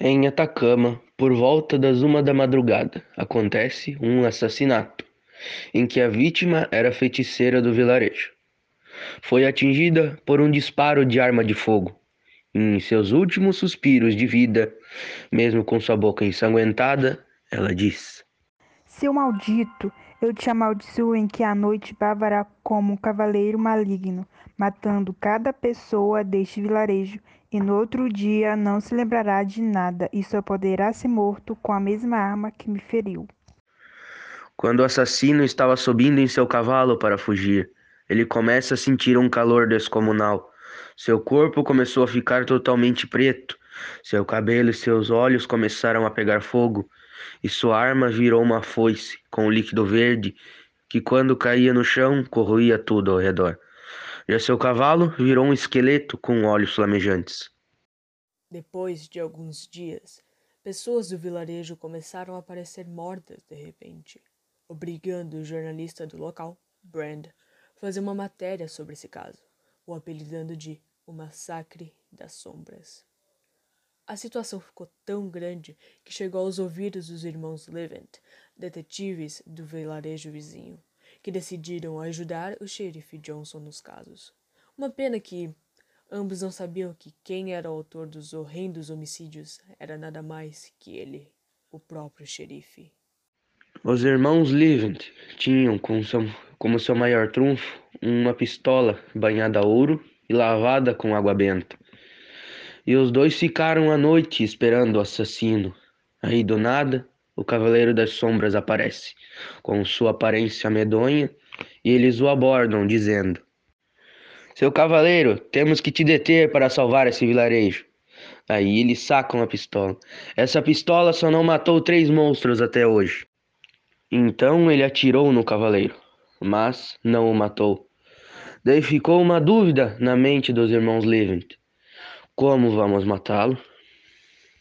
Em Atacama, por volta das uma da madrugada, acontece um assassinato, em que a vítima era feiticeira do vilarejo. Foi atingida por um disparo de arma de fogo. Em seus últimos suspiros de vida, mesmo com sua boca ensanguentada, ela diz: Seu maldito, eu te amaldiçoo em que a noite bavará como um cavaleiro maligno, matando cada pessoa deste vilarejo, e no outro dia não se lembrará de nada, e só poderá ser morto com a mesma arma que me feriu. Quando o assassino estava subindo em seu cavalo para fugir, ele começa a sentir um calor descomunal. Seu corpo começou a ficar totalmente preto, seu cabelo e seus olhos começaram a pegar fogo, e sua arma virou uma foice com líquido verde que, quando caía no chão, corroía tudo ao redor. Já seu cavalo virou um esqueleto com olhos flamejantes. Depois de alguns dias, pessoas do vilarejo começaram a aparecer mortas de repente, obrigando o jornalista do local, Brand, a fazer uma matéria sobre esse caso, o apelidando de O Massacre das Sombras. A situação ficou tão grande que chegou aos ouvidos dos irmãos Levent, detetives do vilarejo vizinho, que decidiram ajudar o xerife Johnson nos casos. Uma pena que ambos não sabiam que quem era o autor dos horrendos homicídios era nada mais que ele, o próprio xerife. Os irmãos Levent tinham como seu, como seu maior trunfo uma pistola banhada a ouro e lavada com água benta. E os dois ficaram a noite esperando o assassino. Aí do nada, o Cavaleiro das Sombras aparece, com sua aparência medonha, e eles o abordam, dizendo: Seu cavaleiro, temos que te deter para salvar esse vilarejo. Aí eles sacam a pistola. Essa pistola só não matou três monstros até hoje. Então ele atirou no cavaleiro, mas não o matou. Daí ficou uma dúvida na mente dos irmãos Levent. Como vamos matá-lo?